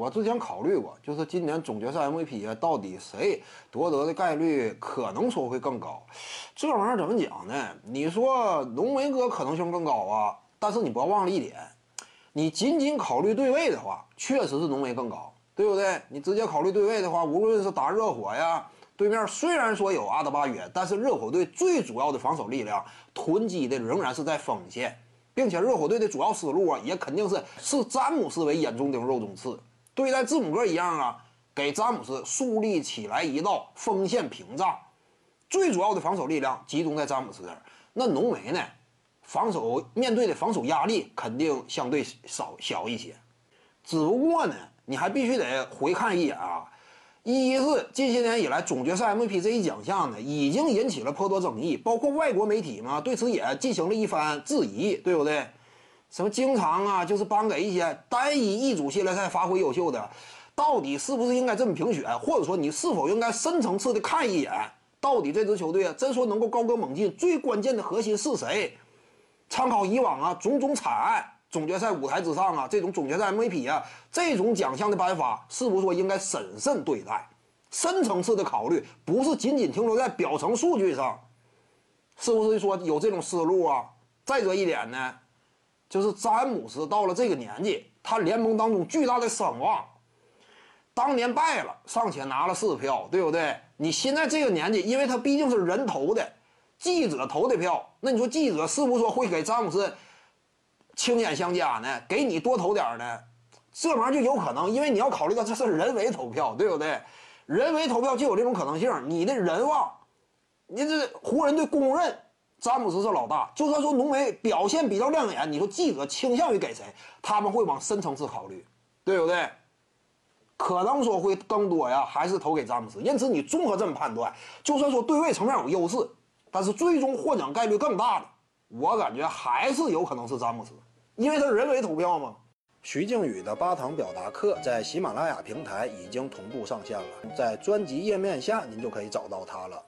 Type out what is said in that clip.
我之前考虑过，就是今年总决赛 MVP 啊，到底谁夺得的概率可能说会更高？这玩意儿怎么讲呢？你说浓眉哥可能性更高啊，但是你不要忘了一点，你仅仅考虑对位的话，确实是浓眉更高，对不对？你直接考虑对位的话，无论是打热火呀，对面虽然说有阿德巴约，但是热火队最主要的防守力量囤积的仍然是在锋线。并且热火队的主要思路啊，也肯定是视詹姆斯为眼中钉、肉中刺，对待字母哥一样啊，给詹姆斯树立起来一道锋线屏障，最主要的防守力量集中在詹姆斯这儿。那浓眉呢，防守面对的防守压力肯定相对少小一些，只不过呢，你还必须得回看一眼啊。一是近些年以来总决赛 MVP 这一奖项呢，已经引起了颇多争议，包括外国媒体嘛，对此也进行了一番质疑，对不对？什么经常啊，就是颁给一些单一一组系列赛发挥优秀的，到底是不是应该这么评选？或者说你是否应该深层次的看一眼，到底这支球队啊，真说能够高歌猛进，最关键的核心是谁？参考以往啊种种惨案。总决赛舞台之上啊，这种总决赛 MVP 啊，这种奖项的颁发，是不是说应该审慎对待，深层次的考虑，不是仅仅停留在表层数据上，是不是说有这种思路啊？再者一点呢，就是詹姆斯到了这个年纪，他联盟当中巨大的声望，当年败了尚且拿了四票，对不对？你现在这个年纪，因为他毕竟是人投的，记者投的票，那你说记者是不是说会给詹姆斯？青眼相加呢，给你多投点呢，这玩意儿就有可能，因为你要考虑到这是人为投票，对不对？人为投票就有这种可能性。你的人望，你这湖人队公认詹姆斯是老大，就算说浓眉表现比较亮眼，你说记者倾向于给谁？他们会往深层次考虑，对不对？可能说会更多呀，还是投给詹姆斯。因此你综合这么判断，就算说对位层面有优势，但是最终获奖概率更大的。我感觉还是有可能是詹姆斯，因为他人为投票嘛。徐静宇的八堂表达课在喜马拉雅平台已经同步上线了，在专辑页面下您就可以找到它了。